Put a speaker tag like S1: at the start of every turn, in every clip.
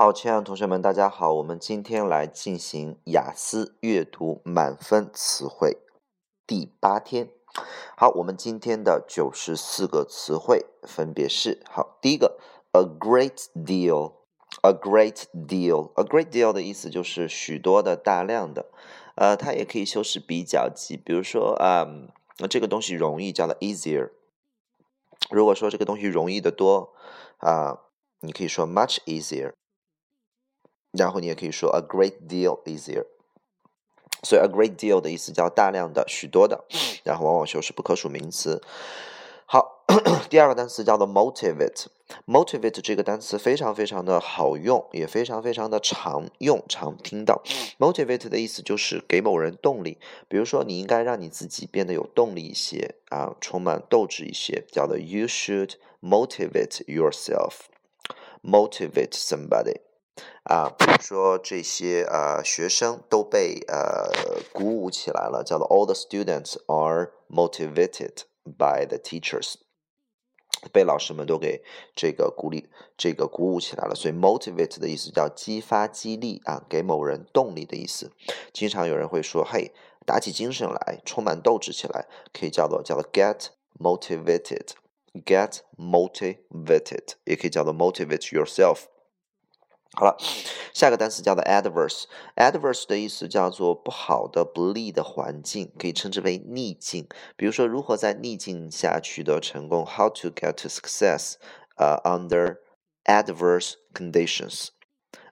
S1: 好，亲爱的同学们，大家好，我们今天来进行雅思阅读满分词汇第八天。好，我们今天的九十四个词汇分别是：好，第一个，a great deal，a great deal，a great deal 的意思就是许多的、大量的，呃，它也可以修饰比较级，比如说，嗯，这个东西容易，叫做 easier。如果说这个东西容易的多，啊，你可以说 much easier。然后你也可以说 a great deal easier，所以 a great deal 的意思叫大量的、许多的，然后往往修饰不可数名词。好，第二个单词叫做 motivate，motivate 这个单词非常非常的好用，也非常非常的常用、常听到。motivate 的意思就是给某人动力，比如说你应该让你自己变得有动力一些啊，充满斗志一些，叫做 you should motivate yourself，motivate somebody。啊，比如说这些呃学生都被呃鼓舞起来了，叫做 All the students are motivated by the teachers，被老师们都给这个鼓励，这个鼓舞起来了。所以 motivate 的意思叫激发、激励啊，给某人动力的意思。经常有人会说，嘿，打起精神来，充满斗志起来，可以叫做叫做 get motivated，get motivated，也可以叫做 motivate yourself。好了，下个单词叫做 adverse。adverse 的意思叫做不好的、不利的环境，可以称之为逆境。比如说，如何在逆境下取得成功？How to get to success？呃，under adverse conditions。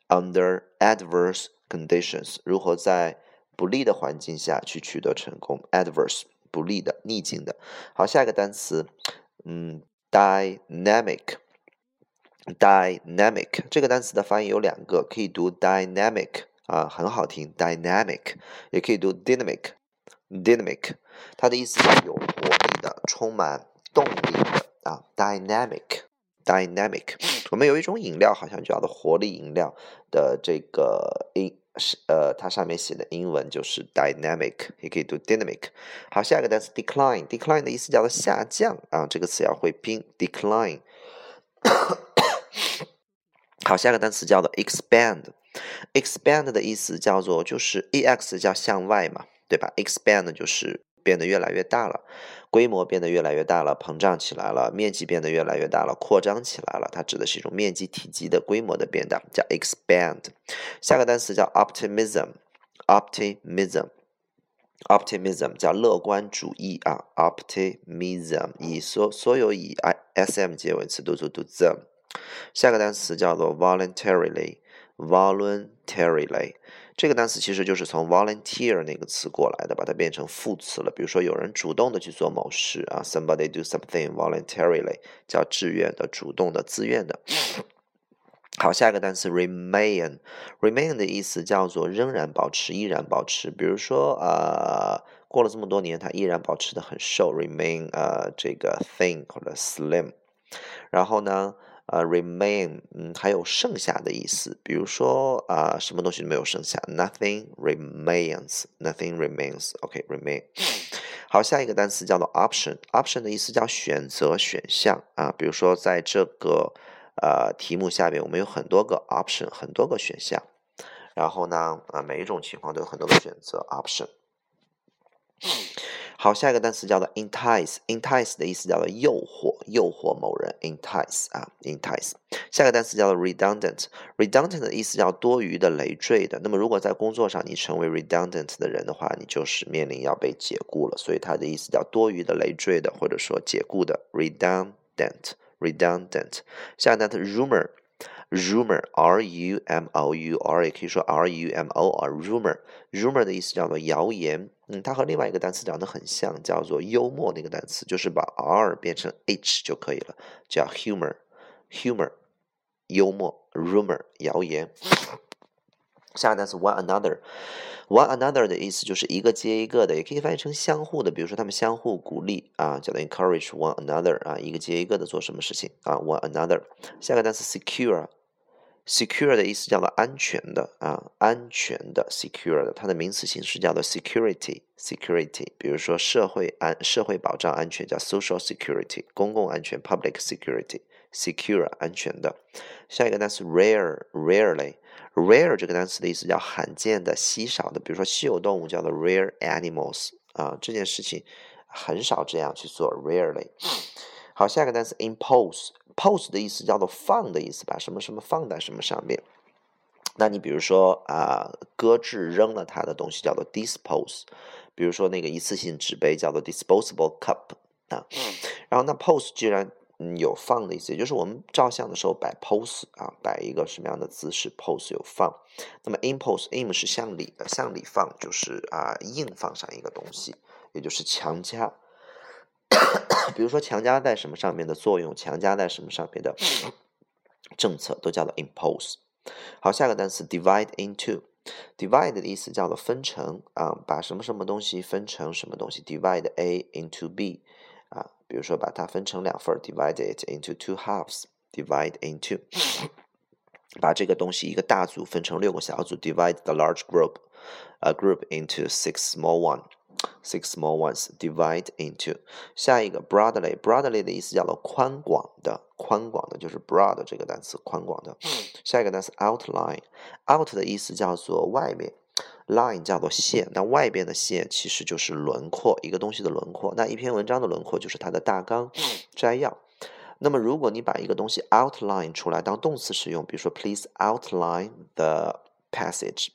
S1: under adverse conditions，如何在不利的环境下去取得成功？adverse，不利的、逆境的。好，下一个单词，嗯，dynamic。Dynamic 这个单词的发音有两个，可以读 dynamic 啊，很好听，dynamic，也可以读 dynamic，dynamic，它的意思是有活力的，充满动力的啊，dynamic，dynamic。我们有一种饮料，好像叫做活力饮料的这个英是呃，它上面写的英文就是 dynamic，也可以读 dynamic。好，下一个单词 decline，decline 的意思叫做下降啊，这个词要会拼 decline。好，下个单词叫做 expand，expand 的意思叫做就是 ex 叫向外嘛，对吧？expand 就是变得越来越大了，规模变得越来越大了，膨胀起来了，面积变得越来越大了，扩张起来了。它指的是一种面积、体积的规模的变大，叫 expand。下个单词叫 optimism，optimism，optimism 叫乐观主义啊，optimism 以所所有以 i s m 结尾词都做读 them。下个单词叫做 voluntarily，voluntarily 这个单词其实就是从 volunteer 那个词过来的，把它变成副词了。比如说有人主动的去做某事啊，somebody do something voluntarily 叫自愿的、主动的、自愿的。好，下一个单词 remain，remain 的意思叫做仍然保持、依然保持。比如说呃，过了这么多年，他依然保持的很瘦，remain 呃这个 thin 或者 slim。然后呢？呃，remain，嗯，还有剩下的意思，比如说啊，什么东西都没有剩下，nothing remains，nothing remains，OK，remain。好，下一个单词叫做 option，option 的意思叫选择、选项啊，比如说在这个呃题目下边，我们有很多个 option，很多个选项，然后呢，啊，每一种情况都有很多个选择，option。好，下一个单词叫做 entice，entice 的意思叫做诱惑，诱惑某人，entice 啊，entice。下一个单词叫做 redundant，redundant 的意思叫多余的、累赘的。那么如果在工作上你成为 redundant 的人的话，你就是面临要被解雇了。所以它的意思叫多余的、累赘的，或者说解雇的，redundant，redundant。下一个单词 rumor。rumor r u m o u r 也可以说 r u m o r rumor rumor 的意思叫做谣言，嗯，它和另外一个单词长得很像，叫做幽默那个单词，就是把 r 变成 h 就可以了，叫 humor humor 幽默 rumor 谣言。下个单词 one another。One another 的意思就是一个接一个的，也可以翻译成相互的。比如说他们相互鼓励啊，叫做 encourage one another 啊，一个接一个的做什么事情啊？One another。下个单词 secure secure 的意思叫做安全的啊，安全的 secure 的，它的名词形式叫做 security，security。比如说社会安社会保障安全叫 social security，公共安全 public security。secure 安全的。下一个单词 rare，rarely，rare 这个单词的意思叫罕见的、稀少的。比如说稀有动物叫做 rare animals 啊，这件事情很少这样去做，rarely。好，下一个单词 impose impose，pose 的意思叫做放的意思，把什么什么放在什么上面。那你比如说啊，搁置扔了它的东西叫做 dispose，比如说那个一次性纸杯叫做 disposable cup 啊。然后那 pose 既然有放的意思，也就是我们照相的时候摆 pose 啊，摆一个什么样的姿势，pose 有放。那么 impose，im 是向里的，向里放就是啊硬放上一个东西，也就是强加。比如说强加在什么上面的作用，强加在什么上面的政策，都叫做 impose。好，下个单词 divide into，divide 的意思叫做分成啊，把什么什么东西分成什么东西，divide A into B 啊，比如说把它分成两份，divide it into two halves，divide into，把这个东西一个大组分成六个小组，divide the large group，a group into six small one。Six small ones divide into 下一个 broadly broadly 的意思叫做宽广的，宽广的就是 broad 这个单词，宽广的。下一个单词 outline out 的意思叫做外面，line 叫做线，那外边的线其实就是轮廓，一个东西的轮廓。那一篇文章的轮廓就是它的大纲摘要。那么如果你把一个东西 outline 出来当动词使用，比如说 please outline the passage。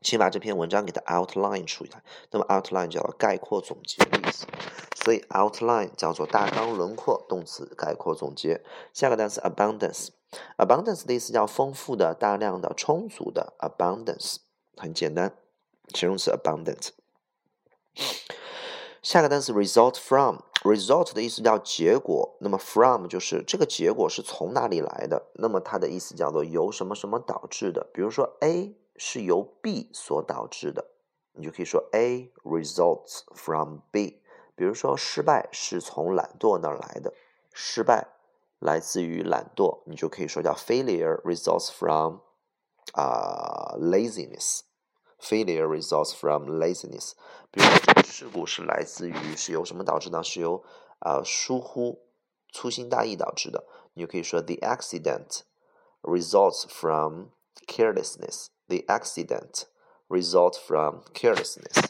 S1: 请把这篇文章给它 outline 出来。那么 outline 叫概括总结的意思，所以 outline 叫做大纲轮廓，动词概括总结。下个单词 abundance，abundance 的意思叫丰富的、大量的、充足的。abundance 很简单，形容词 abundant。下个单词 result from，result 的意思叫结果，那么 from 就是这个结果是从哪里来的，那么它的意思叫做由什么什么导致的。比如说 A。是由 B 所导致的，你就可以说 A results from B。比如说，失败是从懒惰那儿来的，失败来自于懒惰，你就可以说叫 failure results from 啊 laziness。failure results from laziness。比如说，事故是来自于是由什么导致呢？是由啊疏忽、粗心大意导致的，你就可以说 the accident results from carelessness。The accident result from carelessness。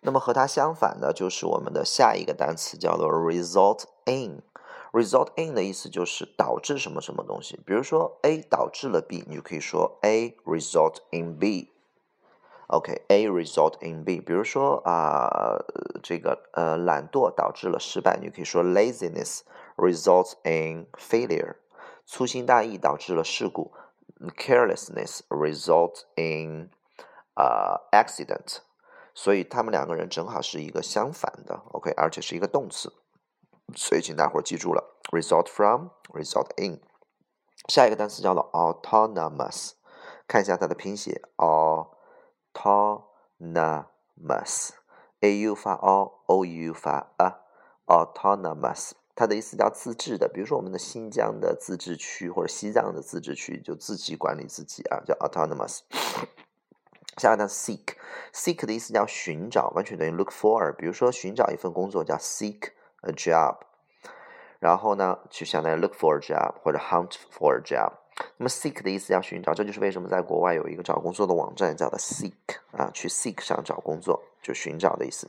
S1: 那么和它相反的，就是我们的下一个单词叫做 result in。result in 的意思就是导致什么什么东西。比如说 A 导致了 B，你就可以说 A result in B。OK，A result in B。比如说啊，这个呃懒惰导致了失败，你可以说 laziness results in failure。粗心大意导致了事故。 carelessness result in 啊 accident，所以他们两个人正好是一个相反的，OK，而且是一个动词，所以请大伙儿记住了，result from，result in。下一个单词叫做 autonomous，看一下它的拼写，autonomous，a u 发 o，o u 发 a，autonomous。它的意思叫自治的，比如说我们的新疆的自治区或者西藏的自治区，就自己管理自己啊，叫 autonomous。下一个 seek，seek 的意思叫寻找，完全等于 look for。比如说寻找一份工作叫 seek a job，然后呢就相当于 look for a job 或者 hunt for a job。那么 seek 的意思要寻找，这就是为什么在国外有一个找工作的网站叫做 seek 啊，去 seek 上找工作。就寻找的意思，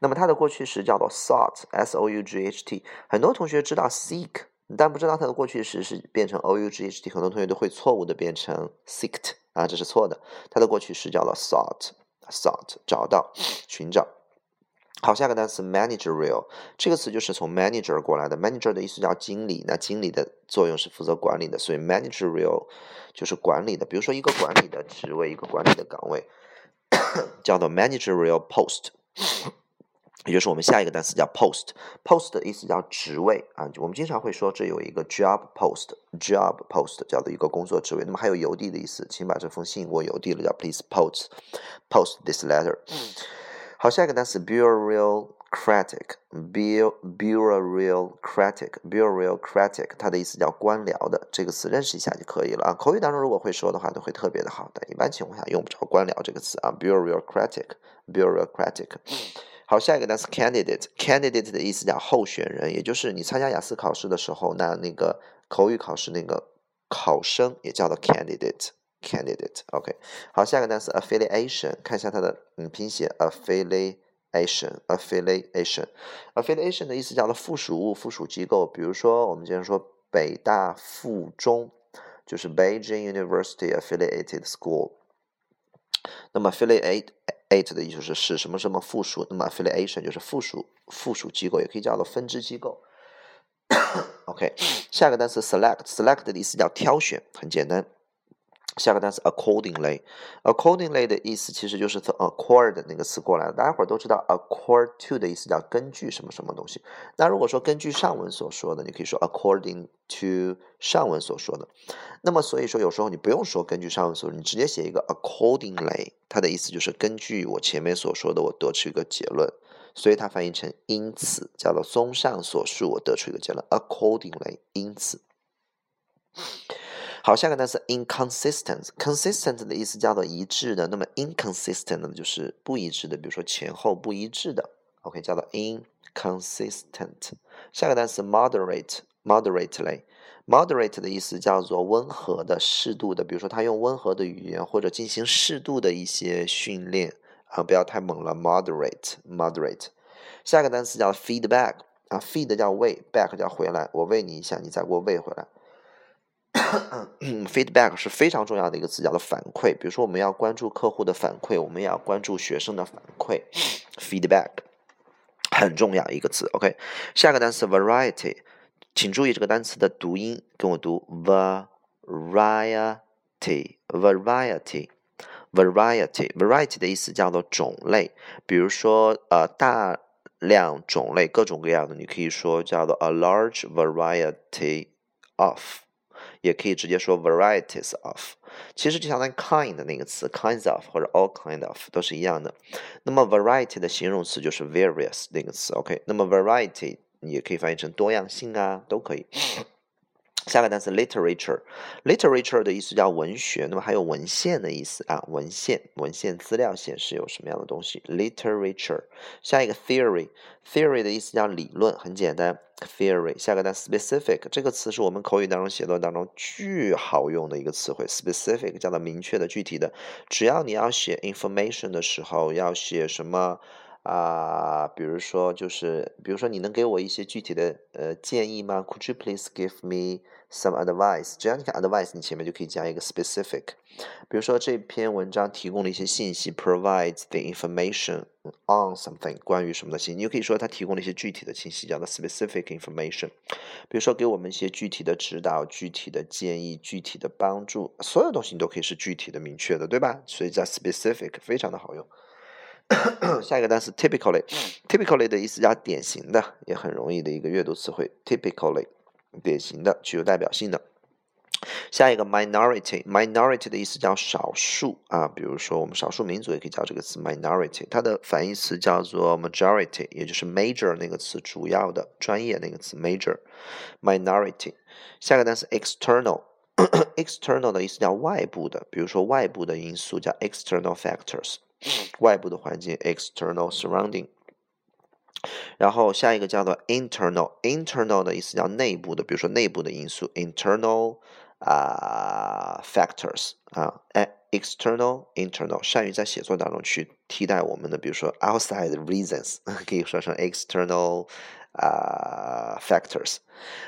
S1: 那么它的过去时叫做 sought，s o u g h t。很多同学知道 seek，但不知道它的过去时是变成 o u g h t。很多同学都会错误的变成 seeked 啊，这是错的。它的过去时叫做 sought，sought 找到、寻找。好，下个单词 managerial，这个词就是从 manager 过来的。manager 的意思叫经理，那经理的作用是负责管理的，所以 managerial 就是管理的。比如说一个管理的职位，一个管理的岗位。叫做 managerial post，也就是我们下一个单词叫 post。post 的意思叫职位啊，我们经常会说这有一个 job post，job post 叫做一个工作职位。那么还有邮递的意思，请把这封信给我邮递了，叫 please post post this letter。好，下一个单词 bureau。Cratic, bureaucratic, bureaucratic，它的意思叫官僚的，这个词认识一下就可以了啊。口语当中如果会说的话，都会特别的好，但一般情况下用不着官僚这个词啊。bureaucratic, bureaucratic。好，下一个单词 candidate，candidate 的意思叫候选人，也就是你参加雅思考试的时候，那那个口语考试那个考生也叫做 candidate Candidate，OK，。好，下一个单词 affiliation，看一下它的嗯拼写 affiliation，affiliation，affiliation 的意思叫做附属物、附属机构。比如说，我们经常说北大附中，就是 Beijing University Affiliated School。那么 affiliate ate 的意思是是什么什么附属，那么 affiliation 就是附属附属机构，也可以叫做分支机构。OK，下个单词 select，select 的意思叫挑选，很简单。下个单词 accordingly，accordingly 的意思其实就是从 accord 那个词过来的。大家伙都知道 accord to 的意思叫根据什么什么东西。那如果说根据上文所说的，你可以说 according to 上文所说的。那么所以说有时候你不用说根据上文所说，你直接写一个 accordingly，它的意思就是根据我前面所说的，我得出一个结论。所以它翻译成因此，叫做综上所述，我得出一个结论 accordingly，因此。好，下个单词 inconsistent，consistent 的意思叫做一致的，那么 inconsistent 就是不一致的，比如说前后不一致的，OK，叫做 inconsistent。下个单词 moderate，moderately，moderate 的意思叫做温和的、适度的，比如说他用温和的语言或者进行适度的一些训练啊，不要太猛了，moderate，moderate。下个单词叫 feedback，啊，feed 叫喂，back 叫回来，我喂你一下，你再给我喂回来。feedback 是非常重要的一个词，叫做反馈。比如说，我们要关注客户的反馈，我们也要关注学生的反馈。feedback 很重要一个词。OK，下个单词 variety，请注意这个单词的读音，跟我读 variety，variety，variety，variety 的意思叫做种类。比如说，呃，大量种类，各种各样的，你可以说叫做 a large variety of。也可以直接说 varieties of，其实就相当于 kind 的那个词，kinds of 或者 all kind of 都是一样的。那么 variety 的形容词就是 various 那个词，OK？那么 variety 也可以翻译成多样性啊，都可以。下个单词 literature，literature 的意思叫文学，那么还有文献的意思啊，文献、文献资料显示有什么样的东西，literature。下一个 theory，theory 的意思叫理论，很简单，theory。下个单词 specific，这个词是我们口语当中写作当中巨好用的一个词汇，specific 叫做明确的、具体的。只要你要写 information 的时候，要写什么？啊，比如说，就是比如说，你能给我一些具体的呃建议吗？Could you please give me some advice？只要你看 advice，你前面就可以加一个 specific。比如说这篇文章提供了一些信息，provides the information on something，关于什么的信息，你就可以说它提供了一些具体的信息，叫做 specific information。比如说给我们一些具体的指导、具体的建议、具体的帮助，所有东西你都可以是具体的、明确的，对吧？所以叫 specific，非常的好用。下一个单词 typically，typically 的意思叫典型的，也很容易的一个阅读词汇。typically，典型的，具有代表性的。下一个 minority，minority 的意思叫少数啊，比如说我们少数民族也可以叫这个词 minority，它的反义词叫做 majority，也就是 major 那个词，主要的、专业那个词 major，minority。下个单词 external，external 的意思叫外部的，比如说外部的因素叫 external factors。外部的环境 （external surrounding），然后下一个叫做 internal，internal 的意思叫内部的，比如说内部的因素 （internal 啊 factors） 啊，哎，external internal，善于在写作当中去替代我们的，比如说 outside reasons，可以说成 external 啊 factors。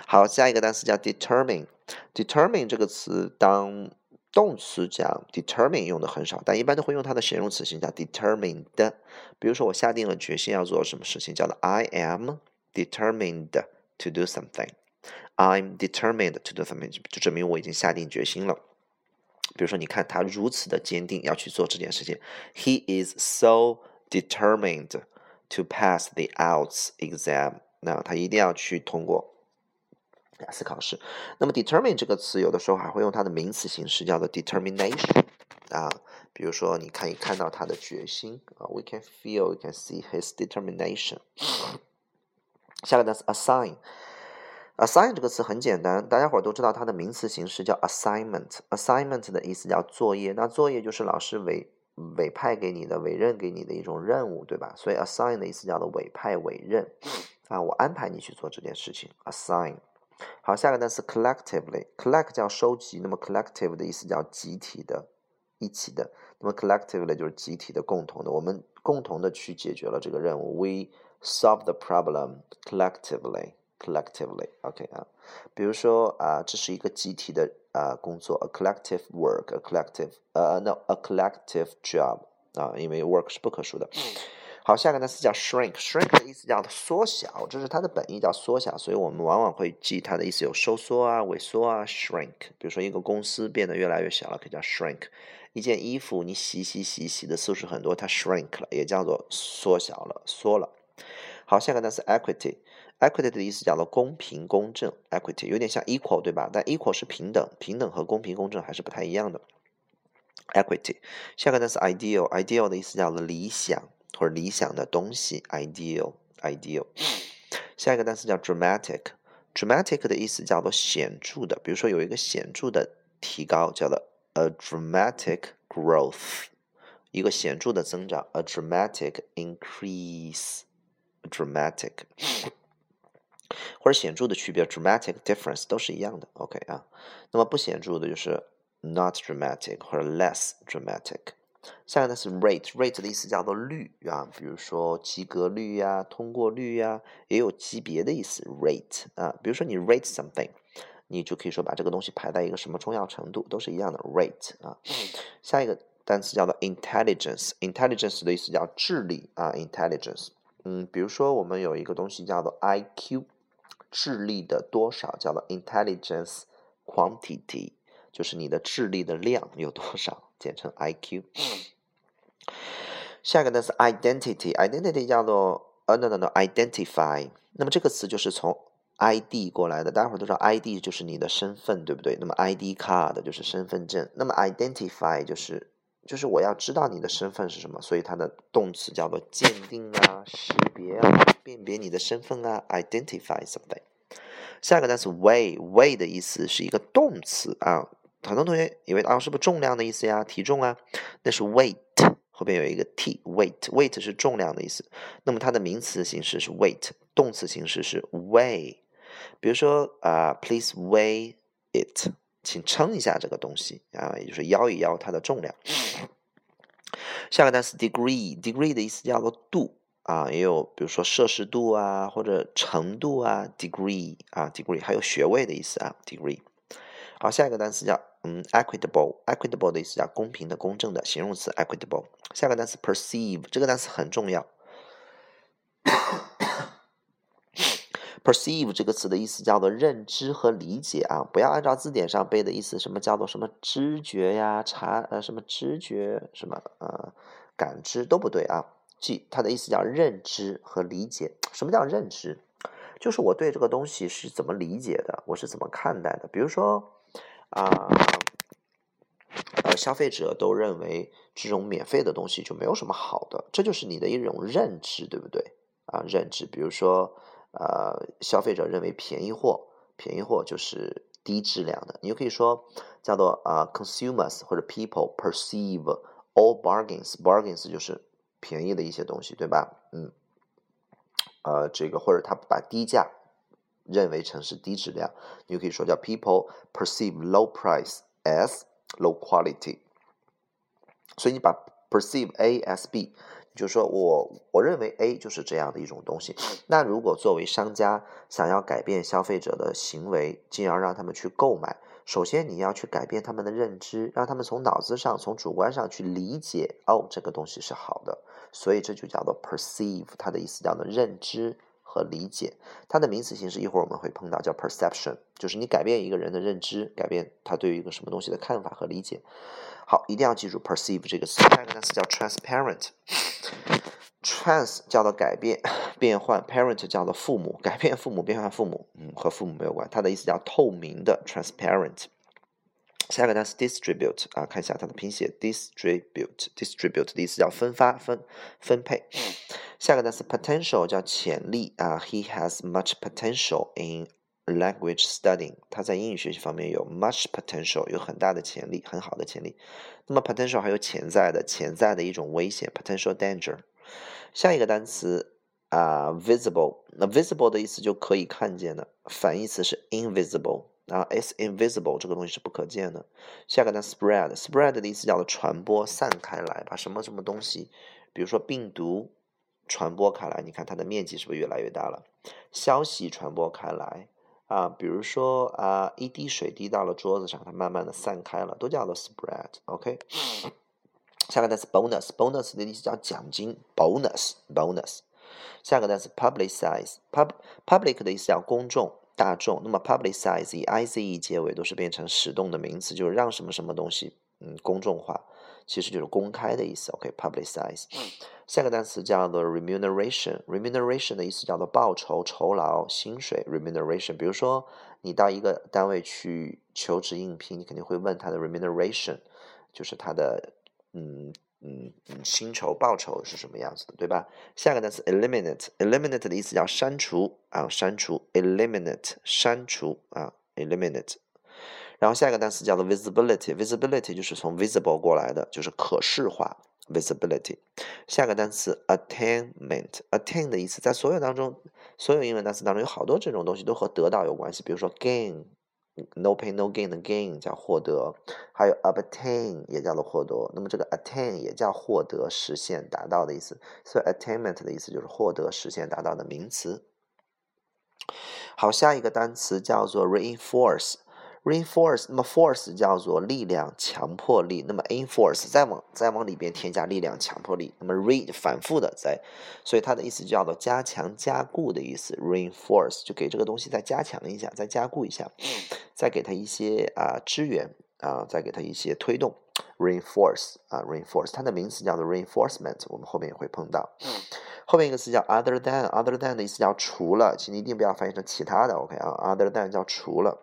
S1: 好，下一个单词叫 determine，determine 这个词当。 动词讲 determine 用的很少，但一般都会用它的形容词形叫 determined。比如说，我下定了决心要做什么事情，叫做 I am determined to do something。I'm determined to do something，就证明我已经下定决心了。比如说，你看他如此的坚定要去做这件事情，He is so determined to pass the IELTS exam。那他一定要去通过。雅思考试，那么 determine 这个词有的时候还会用它的名词形式，叫做 determination 啊。比如说，你可以看到他的决心啊，we can feel, we can see his determination。下个单词 assign，assign 这个词很简单，大家伙都知道它的名词形式叫 assignment。assignment 的意思叫作业，那作业就是老师委委派给你的、委任给你的一种任务，对吧？所以 assign 的意思叫做委派、委任啊，我安排你去做这件事情。assign。好，下个单词 collectively，collect 叫收集，那么 collective 的意思叫集体的、一起的，那么 collectively 就是集体的、共同的，我们共同的去解决了这个任务。We solve the problem collectively。collectively，OK 啊，比如说啊，这是一个集体的啊工作，a collective work，a collective，呃，no，a collective job 啊，因为 work 是不可数的。好，下个单词叫 shrink，shrink 的意思叫缩小，这是它的本意叫缩小，所以我们往往会记它的意思有收缩啊、萎缩啊，shrink。比如说一个公司变得越来越小了，可以叫 shrink。一件衣服你洗洗洗洗的次数很多，它 shrink 了，也叫做缩小了、缩了。好，下个单词 equity。Equity 的意思叫做公平公正，Equity 有点像 equal 对吧？但 equal 是平等，平等和公平公正还是不太一样的。Equity，下个单词 ideal，ideal 的意思叫做理想或者理想的东西，ideal，ideal。下一个单词叫 dramatic，dramatic 的意思叫做显著的，比如说有一个显著的提高，叫做 a dramatic growth，一个显著的增长，a dramatic increase，dramatic。或者显著的区别，dramatic difference 都是一样的，OK 啊。那么不显著的就是 not dramatic 或者 less dramatic。下一个呢是 rate，rate 的意思叫做率啊，比如说及格率呀、通过率呀，也有级别的意思，rate 啊。比如说你 rate something，你就可以说把这个东西排在一个什么重要程度，都是一样的，rate 啊。下一个单词叫做 intelligence，intelligence 的意思叫智力啊，intelligence。嗯，比如说我们有一个东西叫做 IQ。智力的多少叫做 intelligence quantity，就是你的智力的量有多少，简称 IQ。下一个单词 identity，identity 叫做呃 no no no identify，那么这个词就是从 ID 过来的，大家伙都知道 ID 就是你的身份，对不对？那么 ID card 就是身份证，那么 identify 就是就是我要知道你的身份是什么，所以它的动词叫做鉴定啊、识别啊、辨别你的身份啊，identify something。下一个单词 weigh，weigh 的意思是一个动词啊，很多同学以为啊是不是重量的意思呀？体重啊，那是 weight，后边有一个 t，weight，weight 是重量的意思。那么它的名词形式是 weight，动词形式是 weigh。比如说啊，please weigh it，请称一下这个东西啊，也就是摇一摇它的重量。下个单词 degree，degree 的意思叫做度。啊，也有比如说摄氏度啊，或者程度啊，degree 啊，degree 还有学位的意思啊，degree。好，下一个单词叫嗯，equitable，equitable 的意思叫公平的、公正的，形容词 equitable。下个单词 perceive，这个单词很重要。perceive 这个词的意思叫做认知和理解啊，不要按照字典上背的意思，什么叫做什么知觉呀、察呃什么知觉什么呃感知都不对啊。即它的意思叫认知和理解。什么叫认知？就是我对这个东西是怎么理解的，我是怎么看待的。比如说，啊，呃，消费者都认为这种免费的东西就没有什么好的，这就是你的一种认知，对不对？啊，认知。比如说，呃，消费者认为便宜货，便宜货就是低质量的。你就可以说叫做啊，consumers 或者 people perceive all bargains，bargains 就是。便宜的一些东西，对吧？嗯，呃，这个或者他把低价认为成是低质量，你就可以说叫 people perceive low price as low quality。所以你把 perceive A as B，就是说我我认为 A 就是这样的一种东西。那如果作为商家想要改变消费者的行为，进而让他们去购买。首先，你要去改变他们的认知，让他们从脑子上、从主观上去理解，哦，这个东西是好的。所以这就叫做 perceive，它的意思叫做认知和理解。它的名词形式一会儿我们会碰到，叫 perception，就是你改变一个人的认知，改变他对于一个什么东西的看法和理解。好，一定要记住 perceive 这个词。下一个单词叫 transparent。trans 叫做改变、变换，parent 叫做父母，改变父母、变换父母，嗯，和父母没有关，它的意思叫透明的，transparent。下一个单词 distribute 啊，看一下它的拼写，distribute，distribute 的意思叫分发、分分配。下个单词 potential 叫潜力啊，he has much potential in language studying，他在英语学习方面有 much potential，有很大的潜力，很好的潜力。那么 potential 还有潜在的，潜在的一种危险，potential danger。下一个单词啊，visible，那 visible 的意思就可以看见的，反义词是 invisible。啊，is invisible 这个东西是不可见的。下个单词 spread，spread 的意思叫做传播、散开来，把什么什么东西，比如说病毒传播开来，你看它的面积是不是越来越大了？消息传播开来啊，比如说啊，一滴水滴到了桌子上，它慢慢的散开了，都叫做 spread。OK，下个单词 bonus，bonus 的意思叫奖金，bonus，bonus。下个单词 publicize，pub，public 的意思叫公众。大众，那么 publicize 以 i z e 结尾都是变成使动的名词，就是让什么什么东西嗯公众化，其实就是公开的意思。OK，publicize。下个单词叫做 remuneration，remuneration 的意思叫做报酬、酬劳、薪水。remuneration，比如说你到一个单位去求职应聘，你肯定会问他的 remuneration，就是他的嗯。嗯，薪酬报酬是什么样子的，对吧？下个单词 eliminate，eliminate 的意思叫删除啊，删除 eliminate 删除啊，eliminate。然后下一个单词叫做 visibility，visibility 就是从 visible 过来的，就是可视化 visibility。下个单词 attainment，attain 的意思在所有当中，所有英文单词当中有好多这种东西都和得到有关系，比如说 gain。No pain no gain 的 gain 叫获得，还有 obtain 也叫做获得。那么这个 attain 也叫获得、实现、达到的意思。所以 attainment 的意思就是获得、实现、达到的名词。好，下一个单词叫做 reinforce。reinforce，那么 force 叫做力量、强迫力，那么 enforce 再往再往里边添加力量、强迫力，那么 re 反复的在，所以它的意思叫做加强、加固的意思。reinforce 就给这个东西再加强一下，再加固一下，再给它一些啊支援啊，再给它一些推动。reinforce 啊，reinforce 它的名词叫做 reinforcement，我们后面也会碰到。后面一个词叫 other than，other than 的意思叫除了，请你一定不要翻译成其他的，OK 啊，other than 叫除了。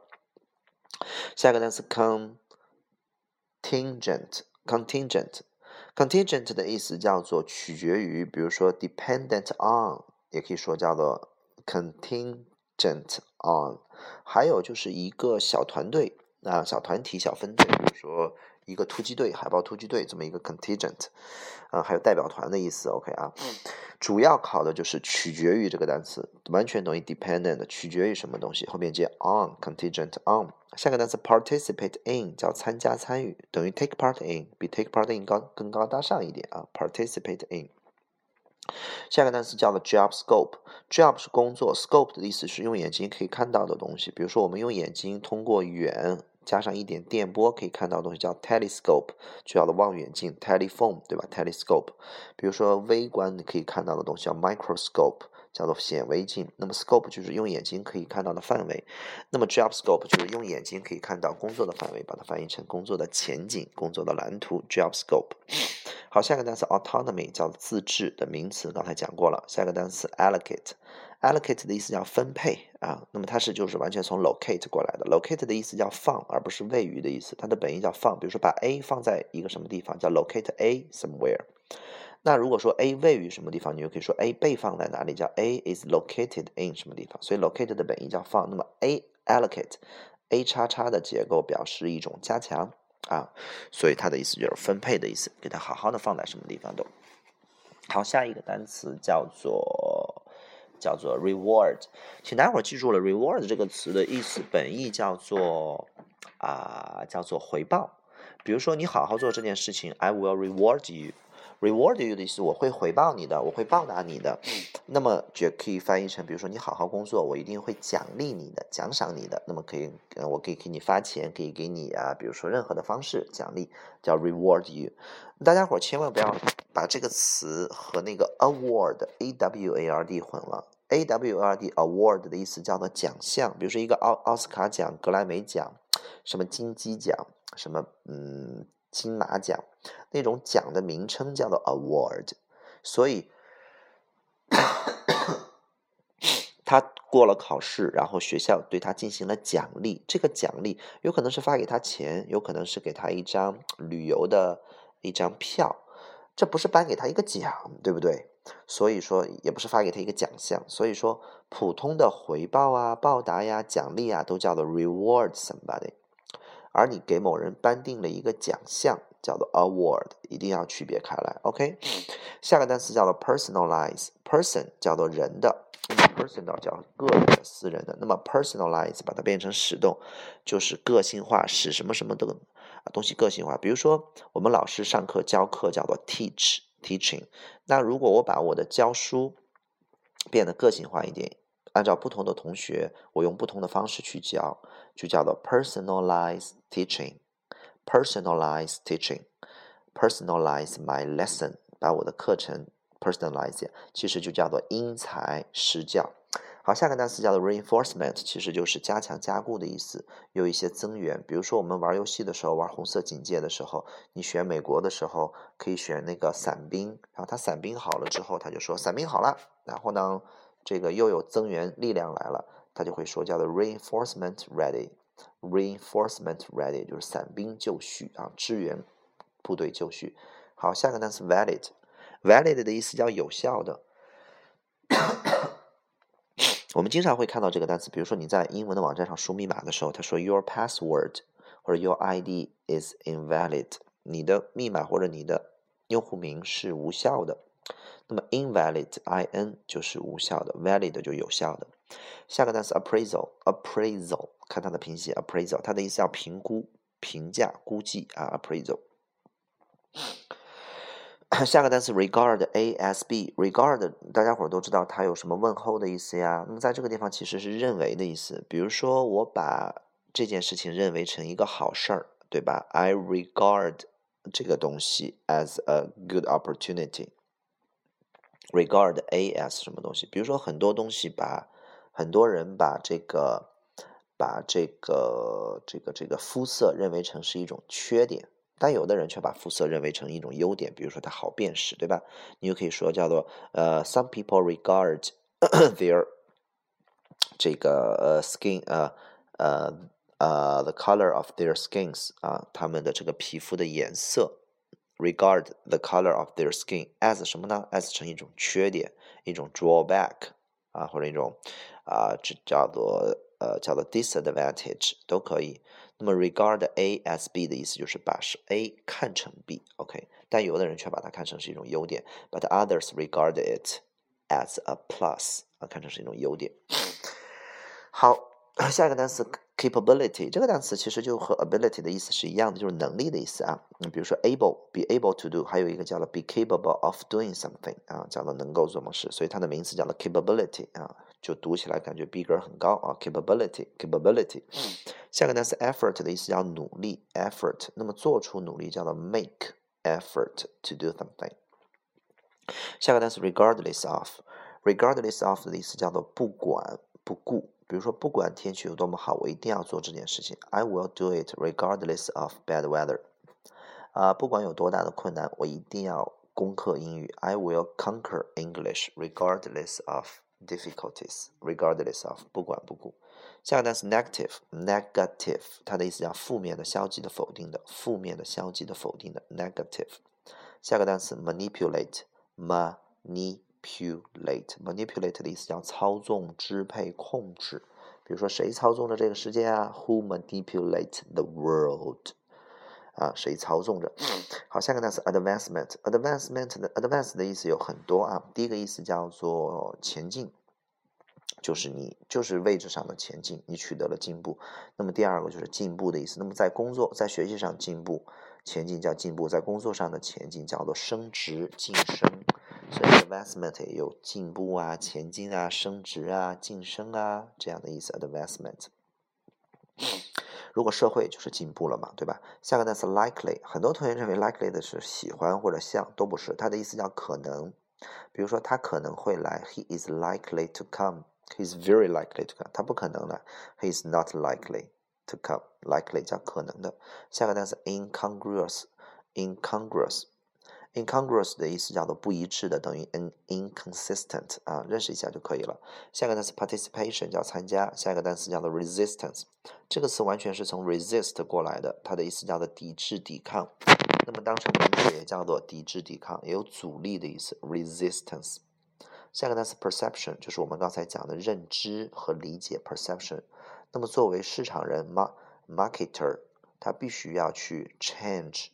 S1: 下一个单词 contingent，contingent，contingent 的意思叫做取决于，比如说 dependent on，也可以说叫做 contingent on。还有就是一个小团队啊，小团体、小分队，比如说。一个突击队，海豹突击队这么一个 contingent，啊，还有代表团的意思，OK 啊，主要考的就是取决于这个单词，完全等于 dependent，取决于什么东西，后面接 on，contingent on。下个单词 participate in 叫参加参与，等于 take part in，比 take part in 高更高大上一点啊，participate in。下个单词叫做 job scope，job 是工作，scope 的意思是用眼睛可以看到的东西，比如说我们用眼睛通过远。加上一点电波可以看到的东西叫 telescope，就叫的望远镜 telephone，对吧？telescope，比如说微观你可以看到的东西叫 microscope，叫做显微镜。那么 scope 就是用眼睛可以看到的范围，那么 job scope 就是用眼睛可以看到工作的范围，把它翻译成工作的前景、工作的蓝图 job scope。好，下个单词 autonomy 叫自治的名词，刚才讲过了。下个单词 allocate。Allocate 的意思叫分配啊，那么它是就是完全从 locate 过来的。locate 的意思叫放，而不是位于的意思。它的本意叫放，比如说把 A 放在一个什么地方，叫 locate A somewhere。那如果说 A 位于什么地方，你就可以说 A 被放在哪里，叫 A is located in 什么地方。所以 locate 的本意叫放。那么 A allocate A 叉叉的结构表示一种加强啊，所以它的意思就是分配的意思，给它好好的放在什么地方都好。下一个单词叫做。叫做 reward，请待会儿记住了，reward 这个词的意思本意叫做啊，叫做回报。比如说你好好做这件事情，I will reward you。Reward you 的意思我会回报你的，我会报答你的。那么就可以翻译成，比如说你好好工作，我一定会奖励你的，奖赏你的。那么可以，我可以给你发钱，可以给你啊，比如说任何的方式奖励，叫 reward you。大家伙千万不要把这个词和那个 award a w a r d 混了。a w a r d award 的意思叫做奖项，比如说一个奥奥斯卡奖、格莱美奖、什么金鸡奖、什么嗯。金马奖那种奖的名称叫做 award，所以他过了考试，然后学校对他进行了奖励。这个奖励有可能是发给他钱，有可能是给他一张旅游的一张票，这不是颁给他一个奖，对不对？所以说也不是发给他一个奖项。所以说普通的回报啊、报答呀、奖励啊，都叫做 reward somebody。而你给某人颁定了一个奖项，叫做 award，一定要区别开来。OK，下个单词叫做 personalize，person 叫做人的，personal 叫个人的、私人的。那么 personalize 把它变成使动，就是个性化，使什么什么的啊东西个性化。比如说，我们老师上课教课叫做 teach，teaching。那如果我把我的教书变得个性化一点。按照不同的同学，我用不同的方式去教，就叫做 personalized teaching。Personalize teaching，personalize my lesson，把我的课程 personalize，其实就叫做因材施教。好，下个单词叫做 reinforcement，其实就是加强加固的意思，有一些增援。比如说我们玩游戏的时候，玩红色警戒的时候，你选美国的时候可以选那个伞兵，然后他伞兵好了之后，他就说伞兵好了，然后呢？这个又有增援力量来了，他就会说叫做 reinforcement ready Reinforcement ready 就是散兵就绪啊，支援部队就绪。好，下个单词 valid，valid 的意思叫有效的。我们经常会看到这个单词，比如说你在英文的网站上输密码的时候，他说 your password 或者 your ID is invalid，你的密码或者你的用户名是无效的。那么 invalid，i n 就是无效的，valid 就有效的。下个单词 appraisal，appraisal 看它的拼写 appraisal，它的意思叫评估、评价、估计啊 appraisal。下个单词 regard，a s b，regard 大家伙都知道它有什么问候的意思呀？那么在这个地方其实是认为的意思。比如说我把这件事情认为成一个好事儿，对吧？I regard 这个东西 as a good opportunity。regard a s 什么东西？比如说很多东西把很多人把这个把这个这个这个肤色认为成是一种缺点，但有的人却把肤色认为成一种优点。比如说它好辨识，对吧？你就可以说叫做呃，some people regard their 这个呃 skin 呃呃呃 the color of their skins 啊，他们的这个皮肤的颜色。regard the color of their skin as 什么呢？as 成一种缺点，一种 drawback 啊，或者一种啊，这叫做呃叫做 disadvantage 都可以。那么 regard A as B 的意思就是把是 A 看成 B，OK，但有的人却把它看成是一种优点，but others regard it as a plus 啊，看成是一种优点。好，下一个单词。capability 这个单词其实就和 ability 的意思是一样的，就是能力的意思啊。嗯，比如说 able，be able to do，还有一个叫做 be capable of doing something 啊，叫做能够做某事，所以它的名词叫做 capability 啊，就读起来感觉逼格很高啊。capability，capability。下个单词 effort 的意思叫努力，effort。那么做出努力叫做 make effort to do something。下个单词 regardless of，regardless of 的意思叫做不管不顾。 比如说，不管天气有多么好，我一定要做这件事情。I will do it regardless of bad weather。啊，不管有多大的困难，我一定要攻克英语。I will conquer English regardless of difficulties。regardless of 不管不顾。下个单词 negative，negative，它的意思叫负面的、消极的、否定的。负面的、消极的、否定的 negative。下个单词 manipulate，manip。 Manipulate manipulate 的意思叫操纵、支配、控制。比如说，谁操纵着这个世界啊？Who manipulate the world？啊，谁操纵着？好，下个单词 advancement。advancement 的 advance 的意思有很多啊。第一个意思叫做前进，就是你就是位置上的前进，你取得了进步。那么第二个就是进步的意思。那么在工作、在学习上进步，前进叫进步；在工作上的前进叫做升职晋升。所以 advancement 有进步啊、前进啊、升职啊、晋升啊这样的意思。advancement，如果社会就是进步了嘛，对吧？下个单词 likely，很多同学认为 likely 的是喜欢或者像，都不是，它的意思叫可能。比如说他可能会来，he is likely to come，he is very likely to come，他不可能的，he is not likely to come，likely 叫可能的。下个单词 incongruous，incongruous incongruous 的意思叫做不一致的，等于 in inconsistent 啊，认识一下就可以了。下一个单词 participation 叫参加，下一个单词叫做 resistance，这个词完全是从 resist 过来的，它的意思叫做抵制、抵抗。那么当成名词也叫做抵制、抵抗，也有阻力的意思。resistance。下一个单词 perception 就是我们刚才讲的认知和理解 perception。那么作为市场人嘛，marketer，他必须要去 change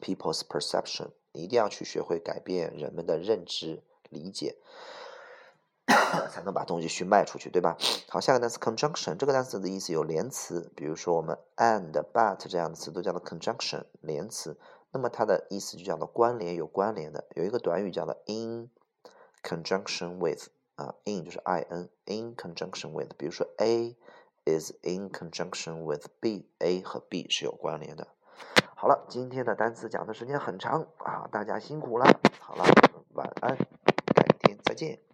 S1: people's perception，你一定要去学会改变人们的认知理解。才能把东西去卖出去，对吧？好，下个单词 conjunction，这个单词的意思有连词，比如说我们 and、but 这样的词都叫做 conjunction 连词。那么它的意思就叫做关联，有关联的。有一个短语叫做 in conjunction with，啊，in 就是 i n，in conjunction with。比如说 A is in conjunction with B，A 和 B 是有关联的。好了，今天的单词讲的时间很长啊，大家辛苦了。好了，晚安，改天再见。